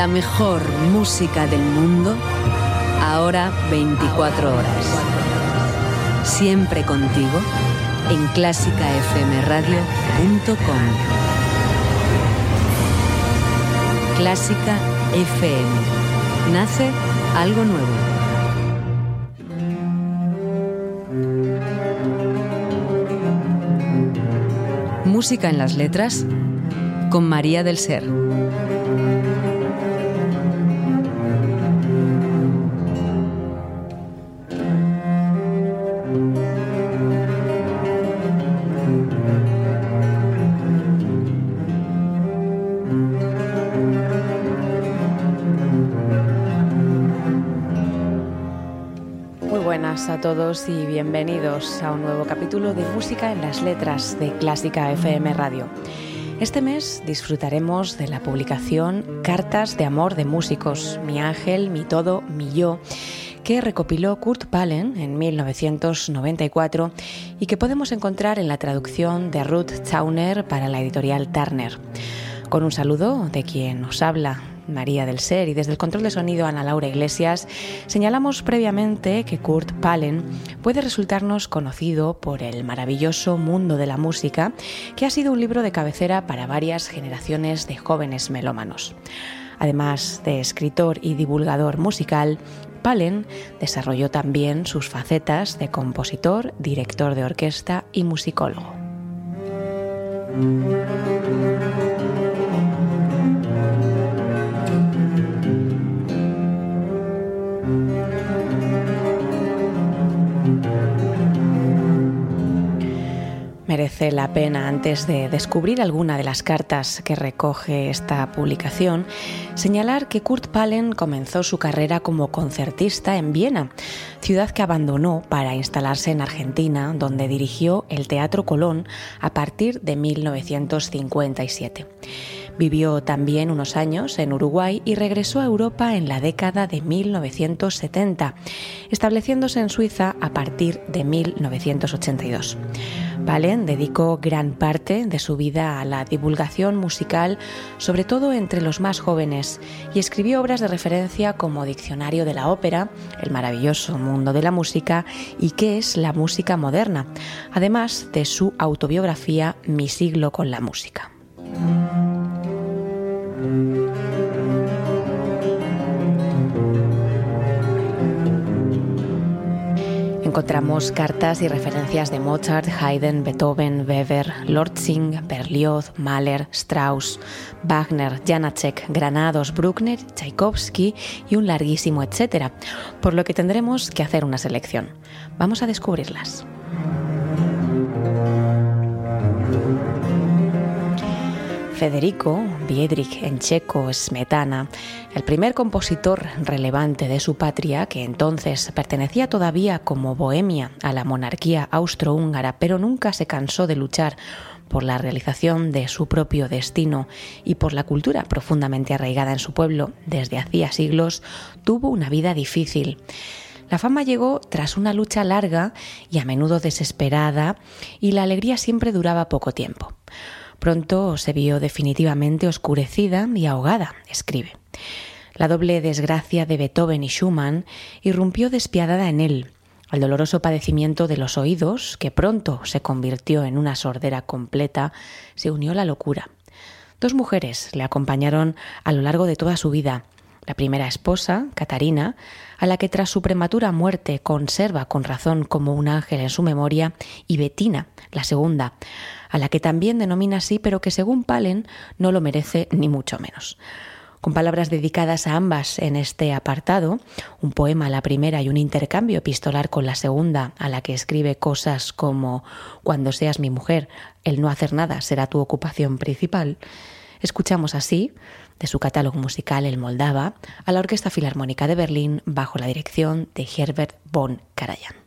La mejor música del mundo, ahora 24 horas. Siempre contigo en clásicafmradio.com. Clásica FM. Nace algo nuevo. Música en las letras con María del Ser. A todos y bienvenidos a un nuevo capítulo de Música en las Letras de Clásica FM Radio. Este mes disfrutaremos de la publicación Cartas de Amor de Músicos, Mi Ángel, Mi Todo, Mi Yo, que recopiló Kurt Pallen en 1994 y que podemos encontrar en la traducción de Ruth Towner para la editorial Turner. Con un saludo de quien nos habla, María del Ser y desde el control de sonido Ana Laura Iglesias, señalamos previamente que Kurt Pallen puede resultarnos conocido por el maravilloso mundo de la música, que ha sido un libro de cabecera para varias generaciones de jóvenes melómanos. Además de escritor y divulgador musical, Pallen desarrolló también sus facetas de compositor, director de orquesta y musicólogo. La pena, antes de descubrir alguna de las cartas que recoge esta publicación, señalar que Kurt Pallen comenzó su carrera como concertista en Viena, ciudad que abandonó para instalarse en Argentina, donde dirigió el Teatro Colón a partir de 1957. Vivió también unos años en Uruguay y regresó a Europa en la década de 1970, estableciéndose en Suiza a partir de 1982. Valen dedicó gran parte de su vida a la divulgación musical, sobre todo entre los más jóvenes, y escribió obras de referencia como Diccionario de la Ópera, El maravilloso mundo de la música y qué es la música moderna, además de su autobiografía Mi siglo con la música. Encontramos cartas y referencias de Mozart, Haydn, Beethoven, Weber, Lortzing, Berlioz, Mahler, Strauss, Wagner, Janacek, Granados, Bruckner, Tchaikovsky y un larguísimo etcétera, por lo que tendremos que hacer una selección. Vamos a descubrirlas. Federico Biedrich en checo Smetana, el primer compositor relevante de su patria, que entonces pertenecía todavía como Bohemia a la monarquía austrohúngara, pero nunca se cansó de luchar por la realización de su propio destino y por la cultura profundamente arraigada en su pueblo desde hacía siglos, tuvo una vida difícil. La fama llegó tras una lucha larga y a menudo desesperada, y la alegría siempre duraba poco tiempo. Pronto se vio definitivamente oscurecida y ahogada, escribe. La doble desgracia de Beethoven y Schumann irrumpió despiadada en él, al doloroso padecimiento de los oídos, que pronto se convirtió en una sordera completa, se unió la locura. Dos mujeres le acompañaron a lo largo de toda su vida. La primera esposa, Catarina, a la que tras su prematura muerte conserva con razón como un ángel en su memoria, y Betina, la segunda, a la que también denomina así, pero que según Palen no lo merece ni mucho menos. Con palabras dedicadas a ambas en este apartado, un poema a la primera y un intercambio epistolar con la segunda, a la que escribe cosas como Cuando seas mi mujer, el no hacer nada será tu ocupación principal, escuchamos así, de su catálogo musical El Moldava, a la Orquesta Filarmónica de Berlín bajo la dirección de Herbert von Karajan.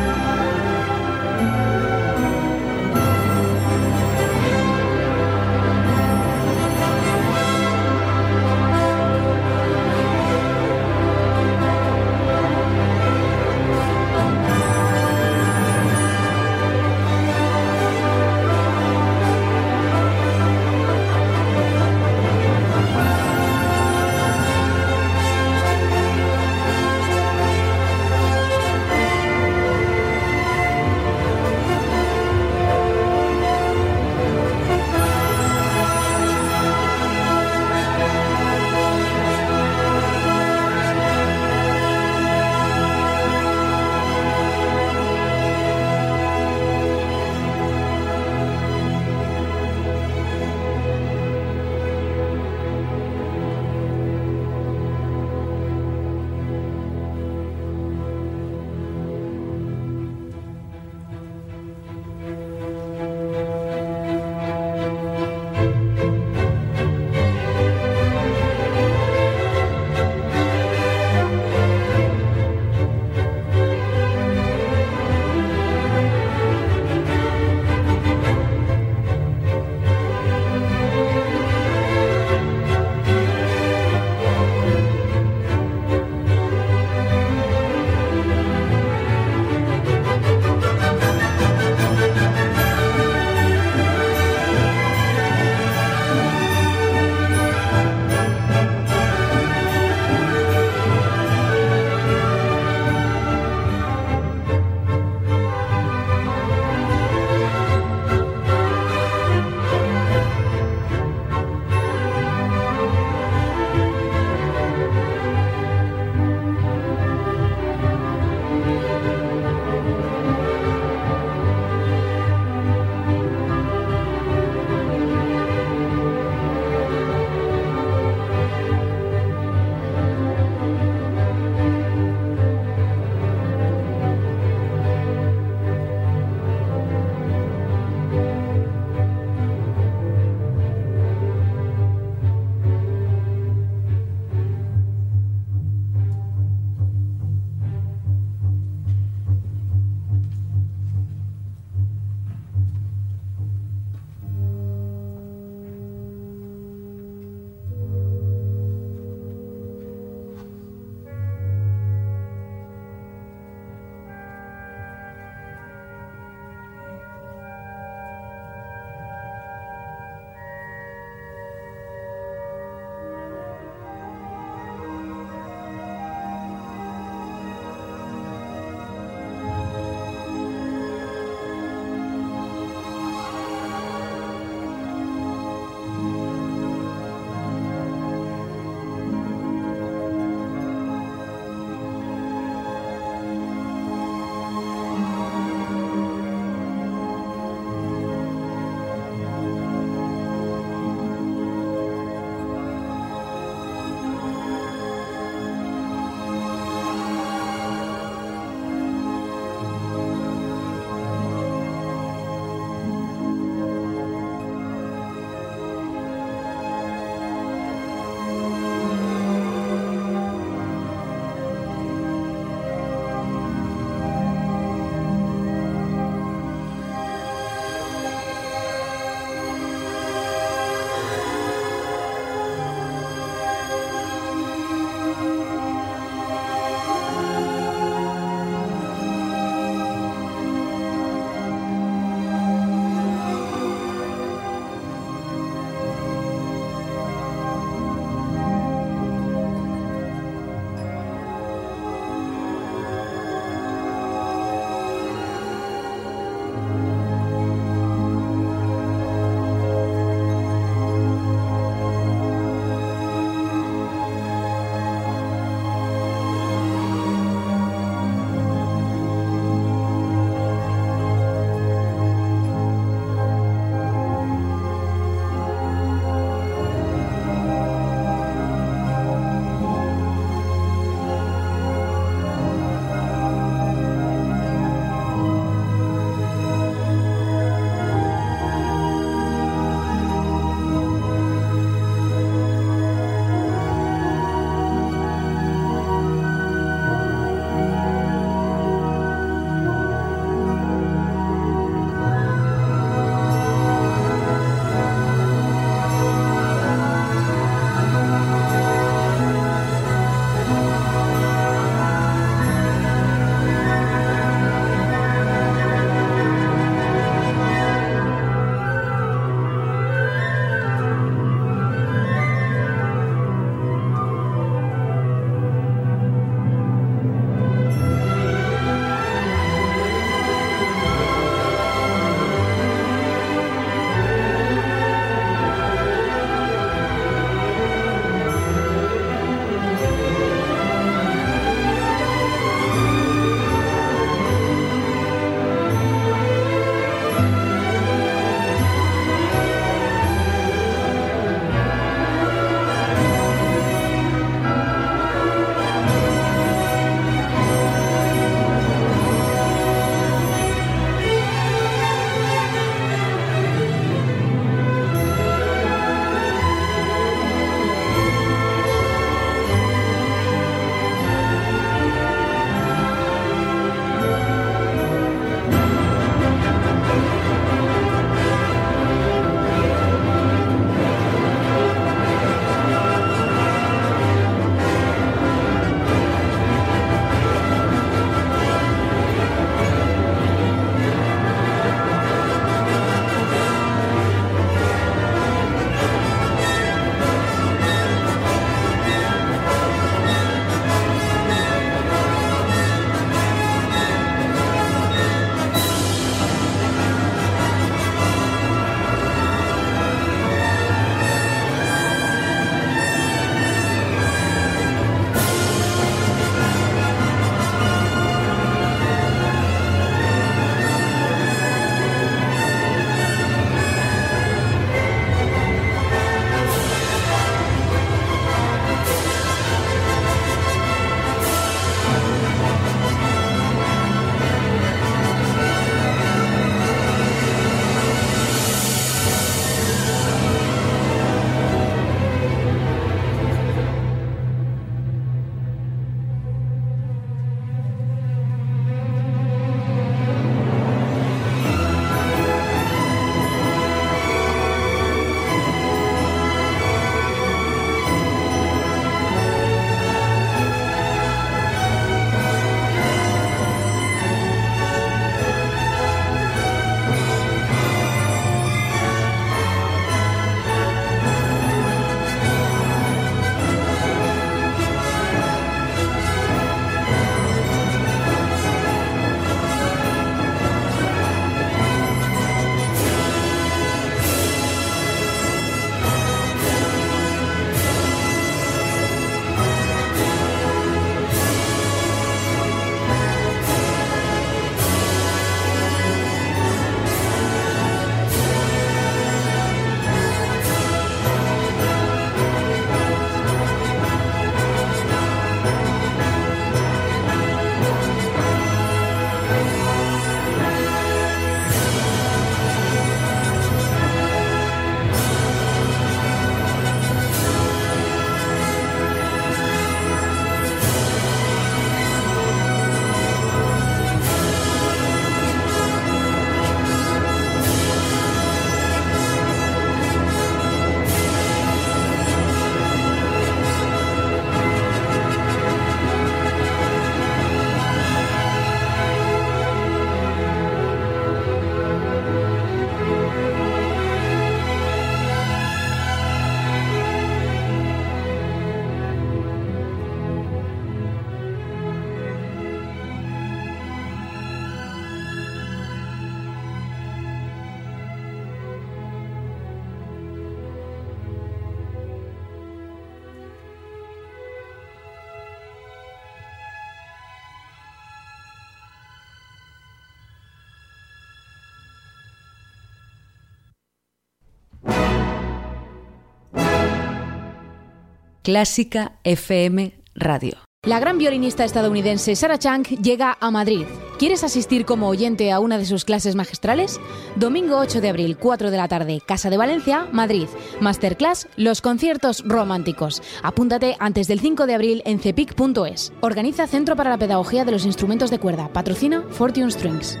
Clásica FM Radio. La gran violinista estadounidense Sarah Chang llega a Madrid. ¿Quieres asistir como oyente a una de sus clases magistrales? Domingo 8 de abril, 4 de la tarde, Casa de Valencia, Madrid. Masterclass Los conciertos románticos. Apúntate antes del 5 de abril en cepic.es. Organiza Centro para la Pedagogía de los Instrumentos de Cuerda. Patrocina Fortune Strings.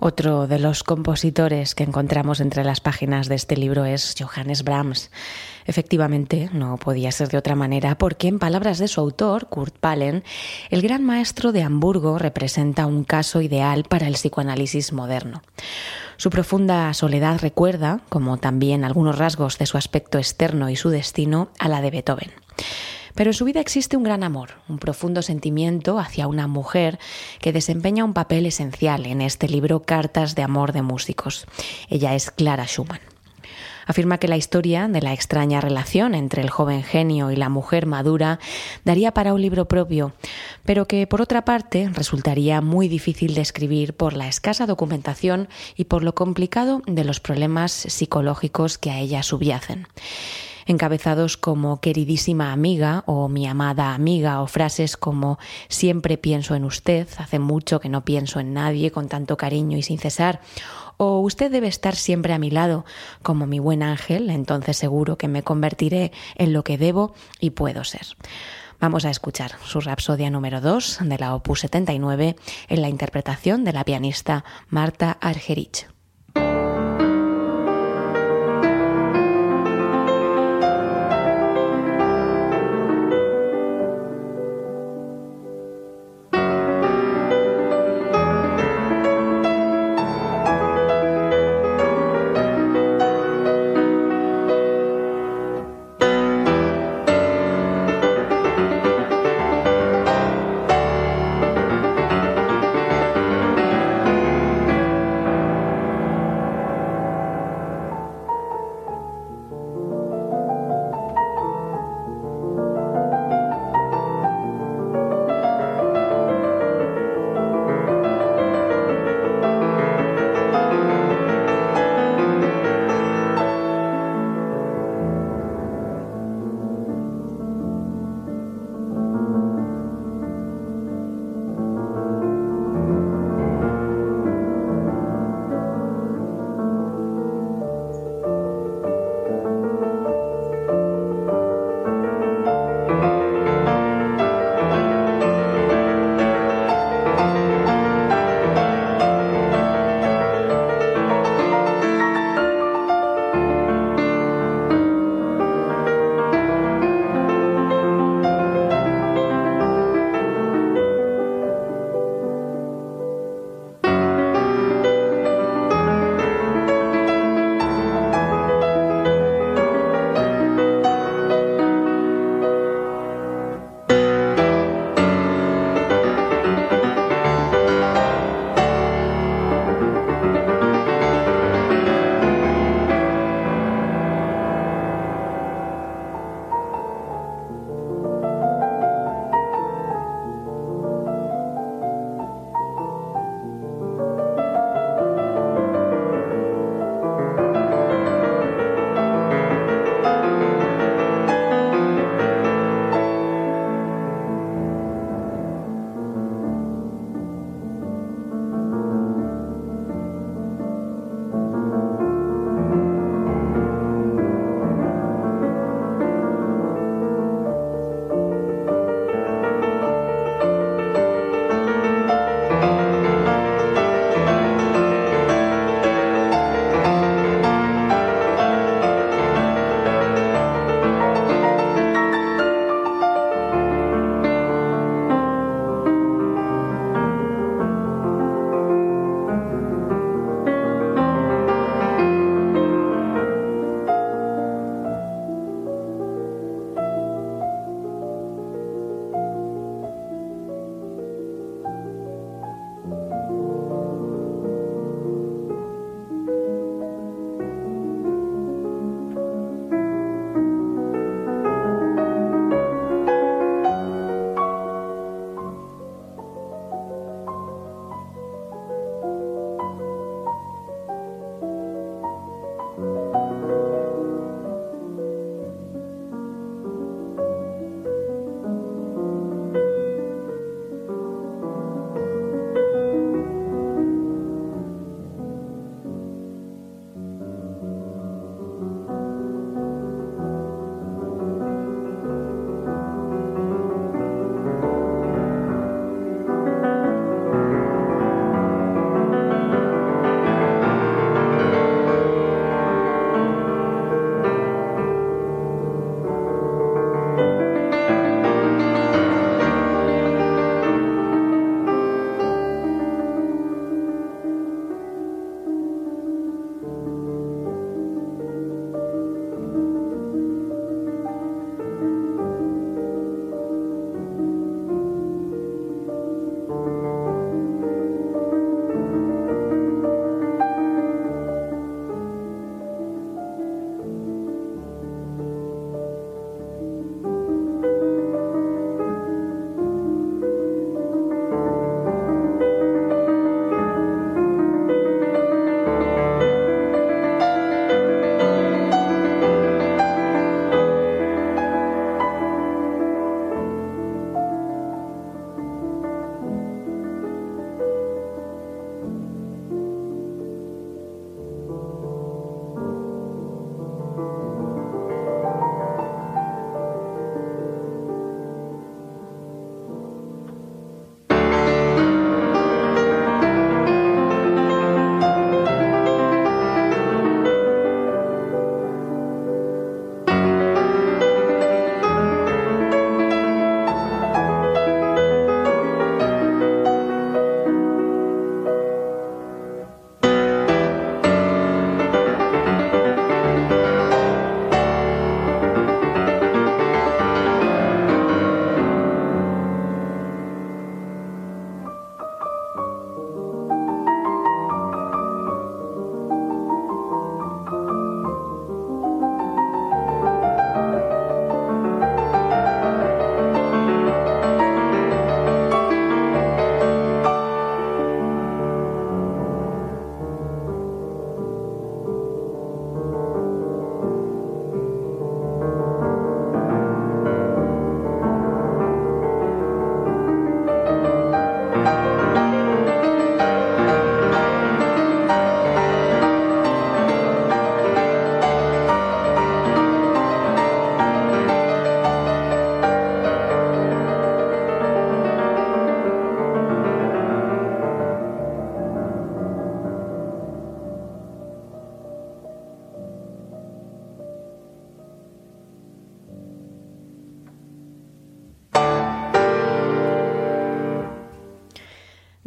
Otro de los compositores que encontramos entre las páginas de este libro es Johannes Brahms. Efectivamente, no podía ser de otra manera porque, en palabras de su autor, Kurt Palen, el gran maestro de Hamburgo representa un caso ideal para el psicoanálisis moderno. Su profunda soledad recuerda, como también algunos rasgos de su aspecto externo y su destino, a la de Beethoven. Pero en su vida existe un gran amor, un profundo sentimiento hacia una mujer que desempeña un papel esencial en este libro Cartas de Amor de Músicos. Ella es Clara Schumann. Afirma que la historia de la extraña relación entre el joven genio y la mujer madura daría para un libro propio, pero que por otra parte resultaría muy difícil de escribir por la escasa documentación y por lo complicado de los problemas psicológicos que a ella subyacen encabezados como queridísima amiga o mi amada amiga o frases como siempre pienso en usted, hace mucho que no pienso en nadie con tanto cariño y sin cesar, o usted debe estar siempre a mi lado como mi buen ángel, entonces seguro que me convertiré en lo que debo y puedo ser. Vamos a escuchar su Rapsodia número 2 de la Opus 79 en la interpretación de la pianista Marta Argerich.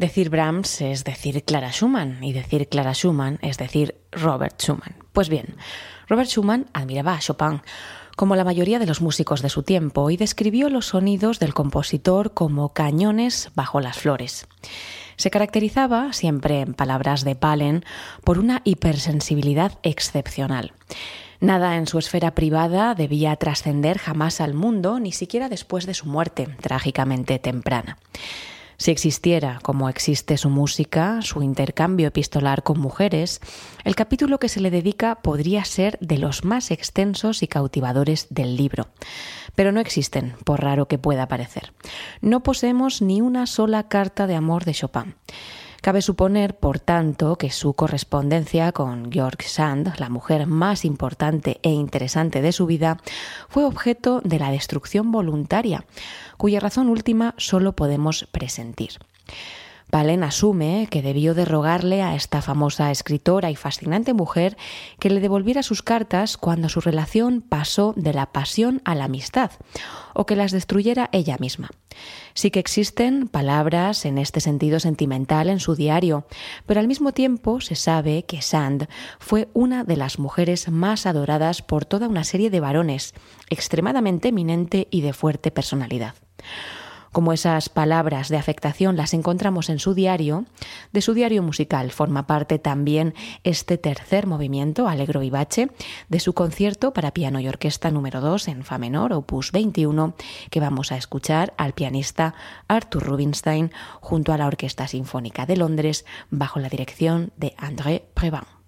Decir Brahms es decir Clara Schumann y decir Clara Schumann es decir Robert Schumann. Pues bien, Robert Schumann admiraba a Chopin como la mayoría de los músicos de su tiempo y describió los sonidos del compositor como cañones bajo las flores. Se caracterizaba, siempre en palabras de Palen, por una hipersensibilidad excepcional. Nada en su esfera privada debía trascender jamás al mundo, ni siquiera después de su muerte, trágicamente temprana. Si existiera, como existe su música, su intercambio epistolar con mujeres, el capítulo que se le dedica podría ser de los más extensos y cautivadores del libro. Pero no existen, por raro que pueda parecer. No poseemos ni una sola carta de amor de Chopin. Cabe suponer, por tanto, que su correspondencia con Georg Sand, la mujer más importante e interesante de su vida, fue objeto de la destrucción voluntaria, cuya razón última solo podemos presentir. Palen asume que debió de rogarle a esta famosa escritora y fascinante mujer que le devolviera sus cartas cuando su relación pasó de la pasión a la amistad, o que las destruyera ella misma. Sí que existen palabras en este sentido sentimental en su diario, pero al mismo tiempo se sabe que Sand fue una de las mujeres más adoradas por toda una serie de varones, extremadamente eminente y de fuerte personalidad. Como esas palabras de afectación las encontramos en su diario, de su diario musical forma parte también este tercer movimiento, Alegro Vivace, de su concierto para piano y orquesta número 2 en Fa menor, opus 21, que vamos a escuchar al pianista Arthur Rubinstein junto a la Orquesta Sinfónica de Londres bajo la dirección de André Previn.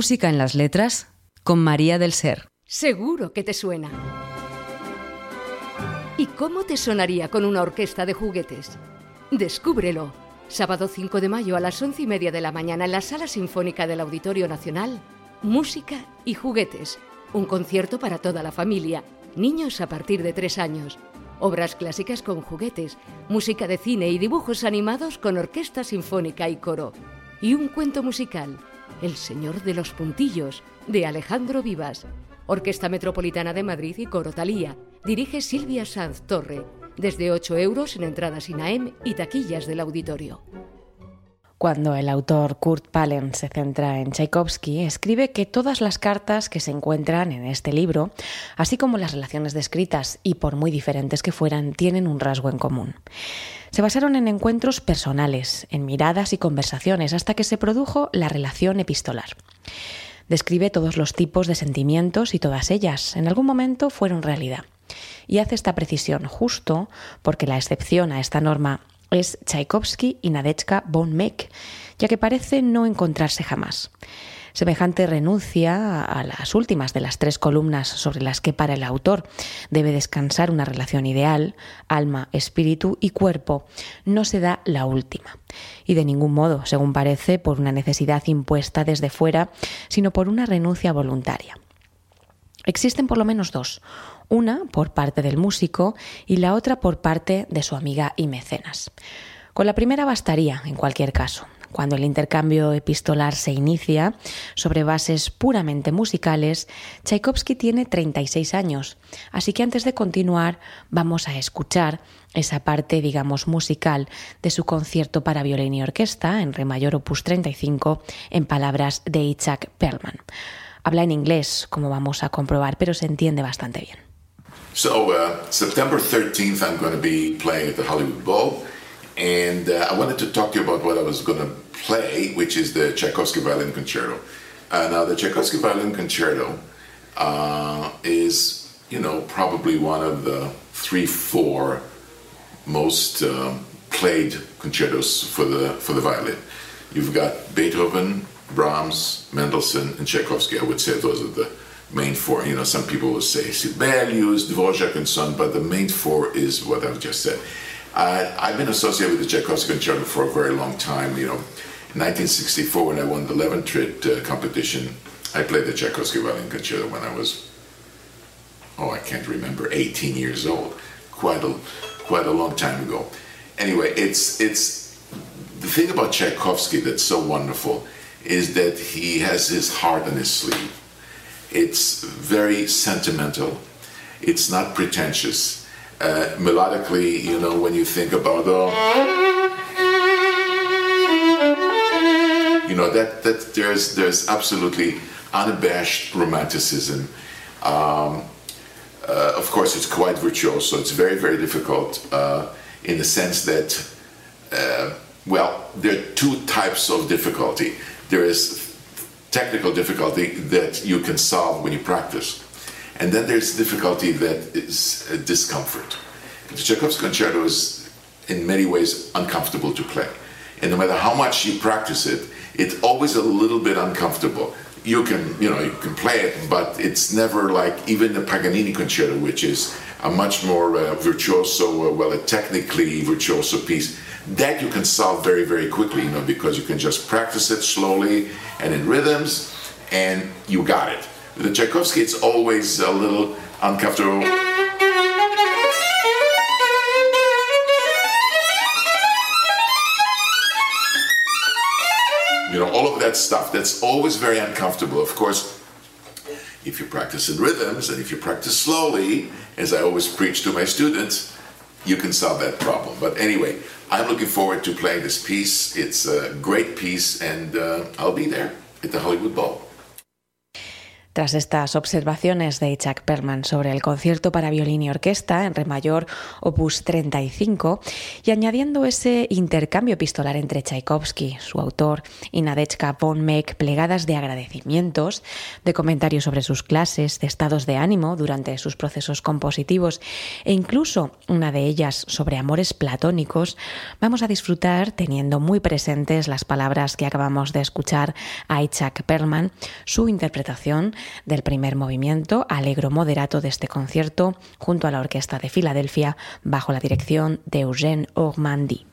Música en las letras con María del Ser. Seguro que te suena. ¿Y cómo te sonaría con una orquesta de juguetes? Descúbrelo. Sábado 5 de mayo a las once y media de la mañana en la Sala Sinfónica del Auditorio Nacional. Música y juguetes. Un concierto para toda la familia. Niños a partir de tres años. Obras clásicas con juguetes. Música de cine y dibujos animados con orquesta sinfónica y coro. Y un cuento musical. El Señor de los Puntillos, de Alejandro Vivas. Orquesta Metropolitana de Madrid y Coro Talía. Dirige Silvia Sanz Torre. Desde 8 euros en entradas INAEM y taquillas del auditorio. Cuando el autor Kurt Pallen se centra en Tchaikovsky, escribe que todas las cartas que se encuentran en este libro, así como las relaciones descritas, y por muy diferentes que fueran, tienen un rasgo en común. Se basaron en encuentros personales, en miradas y conversaciones, hasta que se produjo la relación epistolar. Describe todos los tipos de sentimientos y todas ellas, en algún momento, fueron realidad. Y hace esta precisión justo porque la excepción a esta norma es Tchaikovsky y Nadezhda von Meck, ya que parece no encontrarse jamás. Semejante renuncia a las últimas de las tres columnas sobre las que para el autor debe descansar una relación ideal, alma, espíritu y cuerpo, no se da la última. Y de ningún modo, según parece, por una necesidad impuesta desde fuera, sino por una renuncia voluntaria. Existen por lo menos dos, una por parte del músico y la otra por parte de su amiga y mecenas. Con la primera bastaría, en cualquier caso. Cuando el intercambio epistolar se inicia sobre bases puramente musicales, Tchaikovsky tiene 36 años, así que antes de continuar vamos a escuchar esa parte, digamos, musical de su concierto para violín y orquesta en Re mayor opus 35 en palabras de Itzhak Perlman. Habla en inglés, como vamos a comprobar, pero se entiende bastante bien. So, uh, September 13th, I'm going to be playing at the Hollywood Bowl. And uh, I wanted to talk to you about what I was going to play, which is the Tchaikovsky Violin Concerto. Uh, now, the Tchaikovsky Violin Concerto uh, is, you know, probably one of the three, four most um, played concertos for the for the violin. You've got Beethoven, Brahms, Mendelssohn, and Tchaikovsky. I would say those are the main four. You know, some people will say Sibelius, Dvorak, and so on, but the main four is what I've just said. Uh, I've been associated with the Tchaikovsky Concerto for a very long time. You know, in 1964, when I won the Leventrit uh, competition, I played the Tchaikovsky Violin Concerto when I was, oh, I can't remember, 18 years old. Quite a, quite a long time ago. Anyway, it's it's the thing about Tchaikovsky that's so wonderful is that he has his heart on his sleeve. It's very sentimental. It's not pretentious uh, melodically, you know, when you think about oh, you know that that there's there's absolutely unabashed romanticism. Um, uh, of course, it's quite virtuoso. It's very very difficult uh, in the sense that uh, well, there are two types of difficulty. There is technical difficulty that you can solve when you practice and then there's difficulty that is discomfort. The Tchaikovsky concerto is in many ways uncomfortable to play. And no matter how much you practice it, it's always a little bit uncomfortable. You can, you know, you can play it, but it's never like even the Paganini concerto, which is a much more uh, virtuoso, uh, well, a technically virtuoso piece. That you can solve very, very quickly, you know, because you can just practice it slowly and in rhythms, and you got it. The Tchaikovsky, it's always a little uncomfortable. You know, all of that stuff, that's always very uncomfortable. Of course, if you practice in rhythms and if you practice slowly, as I always preach to my students, you can solve that problem. But anyway, I'm looking forward to playing this piece. It's a great piece, and uh, I'll be there at the Hollywood Bowl. Tras estas observaciones de Chuck Perlman sobre el concierto para violín y orquesta en re mayor opus 35 y añadiendo ese intercambio epistolar entre Tchaikovsky, su autor, y Nadezhka von Meck, plegadas de agradecimientos, de comentarios sobre sus clases, de estados de ánimo durante sus procesos compositivos e incluso una de ellas sobre amores platónicos, vamos a disfrutar teniendo muy presentes las palabras que acabamos de escuchar a Chuck Perlman, su interpretación del primer movimiento, alegro moderato de este concierto, junto a la Orquesta de Filadelfia, bajo la dirección de Eugène Ormandy.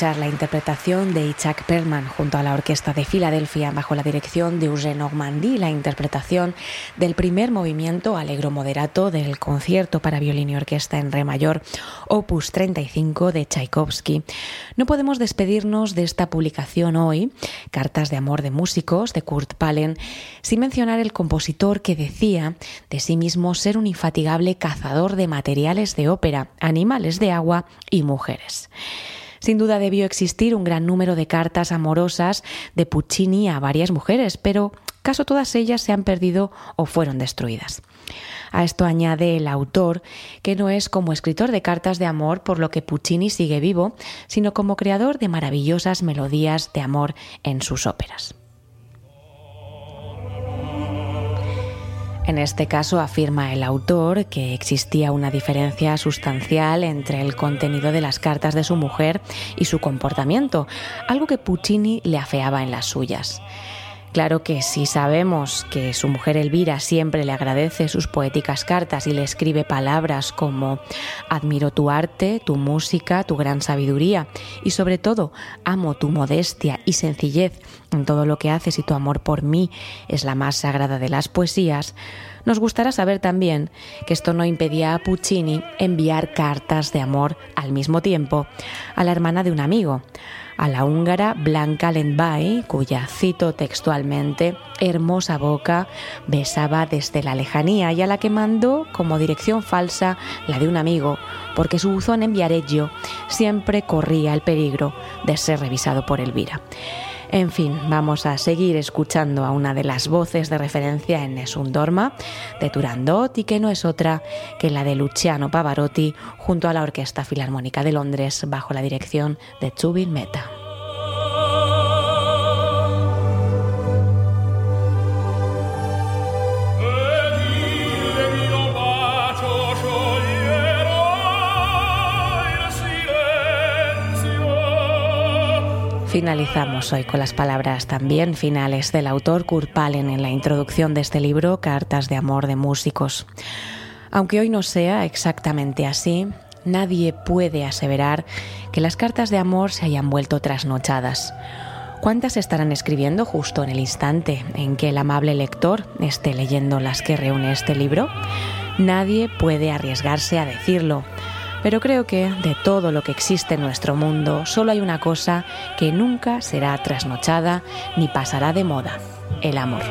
La interpretación de Itzhak Perlman junto a la Orquesta de Filadelfia bajo la dirección de Eugène Normandie, la interpretación del primer movimiento alegro moderato del concierto para violín y orquesta en re mayor, opus 35 de Tchaikovsky. No podemos despedirnos de esta publicación hoy, Cartas de amor de músicos de Kurt Palen, sin mencionar el compositor que decía de sí mismo ser un infatigable cazador de materiales de ópera, animales de agua y mujeres. Sin duda debió existir un gran número de cartas amorosas de Puccini a varias mujeres, pero caso todas ellas se han perdido o fueron destruidas. A esto añade el autor que no es como escritor de cartas de amor por lo que Puccini sigue vivo, sino como creador de maravillosas melodías de amor en sus óperas. En este caso afirma el autor que existía una diferencia sustancial entre el contenido de las cartas de su mujer y su comportamiento, algo que Puccini le afeaba en las suyas. Claro que si sabemos que su mujer Elvira siempre le agradece sus poéticas cartas y le escribe palabras como admiro tu arte, tu música, tu gran sabiduría y sobre todo amo tu modestia y sencillez. En todo lo que haces y tu amor por mí es la más sagrada de las poesías, nos gustará saber también que esto no impedía a Puccini enviar cartas de amor al mismo tiempo a la hermana de un amigo, a la húngara Blanca Lendvai, cuya cito textualmente hermosa boca besaba desde la lejanía y a la que mandó como dirección falsa la de un amigo, porque su buzón en Viareggio siempre corría el peligro de ser revisado por Elvira. En fin, vamos a seguir escuchando a una de las voces de referencia en Nessun Dorma de Turandot y que no es otra que la de Luciano Pavarotti junto a la Orquesta Filarmónica de Londres bajo la dirección de Chubin Meta. Finalizamos hoy con las palabras también finales del autor Kurt Palen en la introducción de este libro, Cartas de Amor de Músicos. Aunque hoy no sea exactamente así, nadie puede aseverar que las cartas de amor se hayan vuelto trasnochadas. ¿Cuántas estarán escribiendo justo en el instante en que el amable lector esté leyendo las que reúne este libro? Nadie puede arriesgarse a decirlo pero creo que de todo lo que existe en nuestro mundo, solo hay una cosa que nunca será trasnochada ni pasará de moda, el amor.